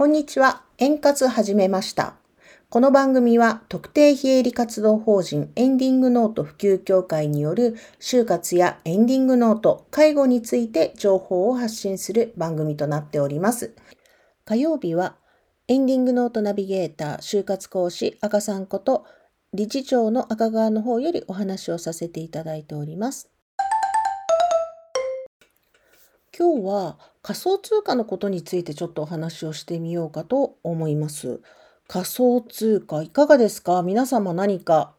こんにちは。円滑始めました。この番組は特定非営利活動法人エンディングノート普及協会による就活やエンディングノート、介護について情報を発信する番組となっております。火曜日はエンディングノートナビゲーター就活講師赤さんこと理事長の赤川の方よりお話をさせていただいております。今日は仮想通貨のことについてちょっとお話をしてみようかと思います。仮想通貨いかがですか？皆様何か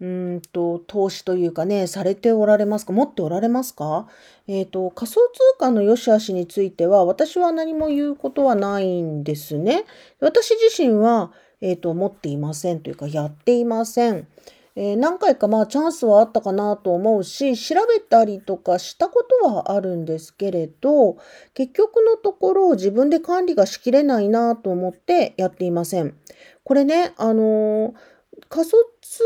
うんと投資というかねされておられますか？持っておられますか？えっ、と仮想通貨の良し悪しについては私は何も言うことはないんですね。私自身は、えー、と持っていませんというかやっていません。えー何回かまあチャンスはあったかなと思うし調べたりとかしたことはあるんですけれど結局のところ自分で管理がしきれないなと思ってやっていません。これねあのー仮想通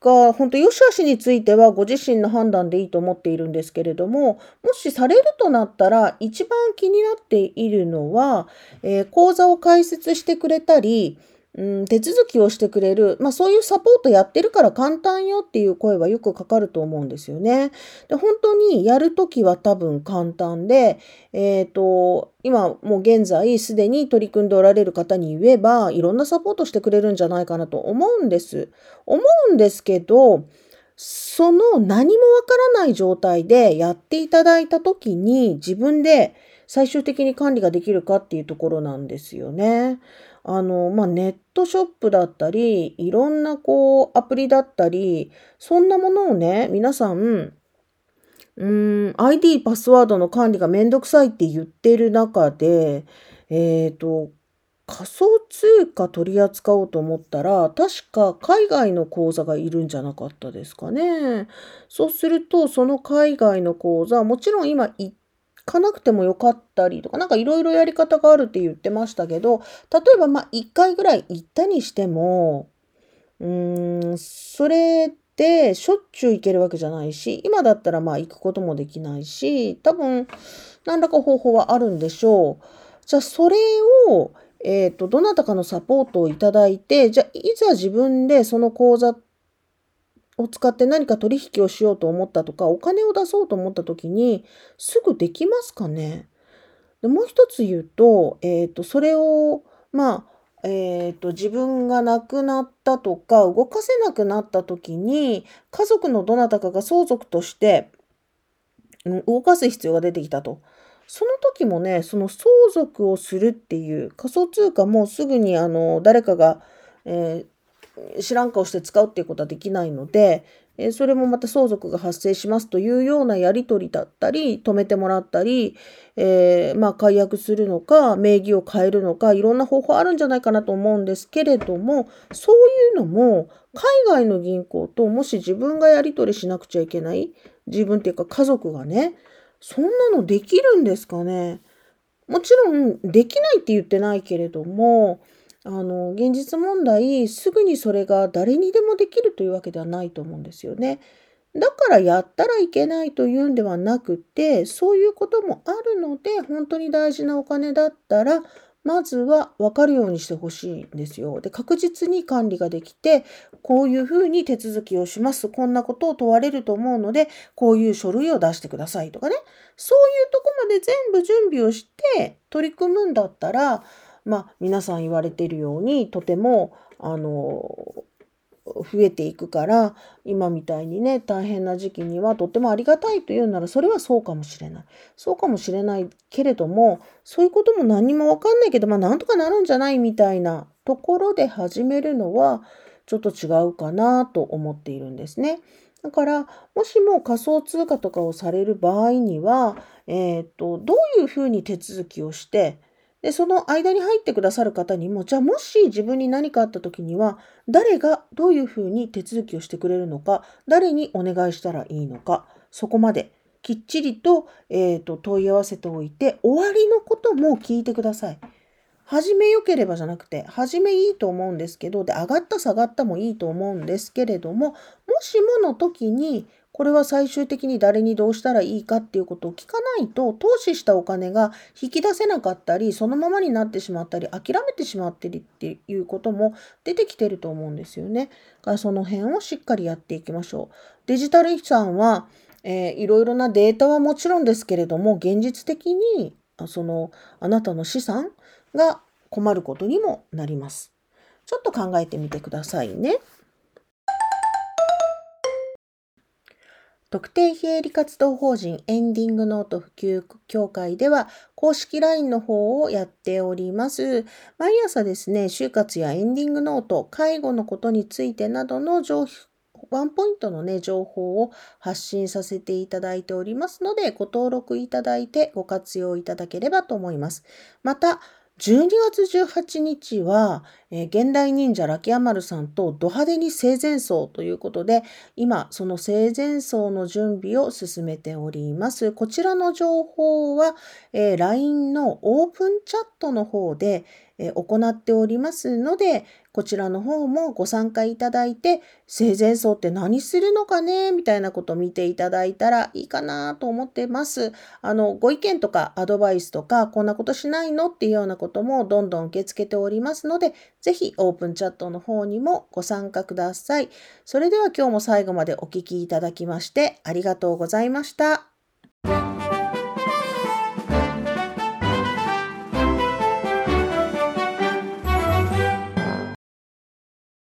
貨本当良し悪しについてはご自身の判断でいいと思っているんですけれどももしされるとなったら一番気になっているのは、えー口座を開設してくれたりうん、手続きをしてくれる、まあ、そういうサポートやってるから簡単よっていう声はよくかかると思うんですよね。で本当にやるときは多分簡単で、えっ、と今もう現在すでに取り組んでおられる方に言えばいろんなサポートしてくれるんじゃないかなと思うんです。思うんですけどその何もわからない状態でやっていただいたときに自分で最終的に管理ができるかっていうところなんですよね。あの、まあ、ネットショップだったり、いろんなこうアプリだったり、そんなものをね、皆さん、うん、ID、パスワードの管理がめんどくさいって言ってる中で、えっ、と、仮想通貨取り扱おうと思ったら、確か海外の口座がいるんじゃなかったですかね。そうすると、その海外の口座、もちろん今行かなくてもよかったりとか、なんかいろいろやり方があるって言ってましたけど、例えばまあ1回ぐらい行ったにしても、うーん、それでしょっちゅう行けるわけじゃないし、今だったらまあ行くこともできないし、多分何らか方法はあるんでしょう。じゃあそれを、えっ、と、どなたかのサポートをいただいて、じゃあいざ自分でその口座を使って何か取引をしようと思ったとか、お金を出そうと思った時に、すぐできますかね？でもう一つ言うと、えっ、と、それを、まあ、えっ、と、自分が亡くなったとか、動かせなくなった時に、家族のどなたかが相続として、動かす必要が出てきたと。その時もね、その相続をするっていう仮想通貨もすぐにあの誰かが、えー知らん顔して使うっていうことはできないので、えそれもまた相続が発生しますというようなやり取りだったり、止めてもらったり、えーまあ解約するのか、名義を変えるのか、いろんな方法あるんじゃないかなと思うんですけれども、そういうのも海外の銀行ともし自分がやり取りしなくちゃいけない、自分っていうか家族がね、そんなのできるんですかね。もちろんできないって言ってないけれどもあの現実問題すぐにそれが誰にでもできるというわけではないと思うんですよね。だからやったらいけないというんではなくてそういうこともあるので本当に大事なお金だったらまずは分かるようにしてほしいんですよ。で確実に管理ができてこういうふうに手続きをしますこんなことを問われると思うのでこういう書類を出してくださいとかねそういうとこまで全部準備をして取り組むんだったらまあ皆さん言われてるようにとてもあの増えていくから今みたいにね大変な時期にはとってもありがたいというならそれはそうかもしれないそうかもしれないけれどもそういうことも何も分かんないけどまあなんとかなるんじゃないみたいなところで始めるのはちょっと違うかなと思っているんですね。だからもしも仮想通貨とかをされる場合には、えー、とどういうふうに手続きをしてでその間に入ってくださる方にもじゃあもし自分に何かあった時には誰がどういうふうに手続きをしてくれるのか誰にお願いしたらいいのかそこまできっちりと,、えー、と問い合わせておいて終わりのことも聞いてください。始めよければじゃなくて始めいいと思うんですけどで上がった下がったもいいと思うんですけれどももしもの時にこれは最終的に誰にどうしたらいいかっていうことを聞かないと、投資したお金が引き出せなかったり、そのままになってしまったり、諦めてしまってるっていうことも出てきてると思うんですよね。だからその辺をしっかりやっていきましょう。デジタル遺産は、えー、いろいろなデータはもちろんですけれども、現実的にそのあなたの資産が困ることにもなります。ちょっと考えてみてくださいね。特定非営利活動法人エンディングノート普及協会では公式 LINE の方をやっております。毎朝ですね、就活やエンディングノート、介護のことについてなどの情ワンポイントのね、情報を発信させていただいておりますので、ご登録いただいてご活用いただければと思います。また、12月18日は、えー、現代忍者ラキアマルさんとド派手に生前葬ということで、今、その生前葬の準備を進めております。こちらの情報は、えー、LINE のオープンチャットの方で、え、行っておりますので、こちらの方もご参加いただいて、生前葬って何するのかねみたいなことを見ていただいたらいいかなと思ってます。あの、ご意見とかアドバイスとか、こんなことしないのっていうようなこともどんどん受け付けておりますので、ぜひオープンチャットの方にもご参加ください。それでは今日も最後までお聴きいただきましてありがとうございました。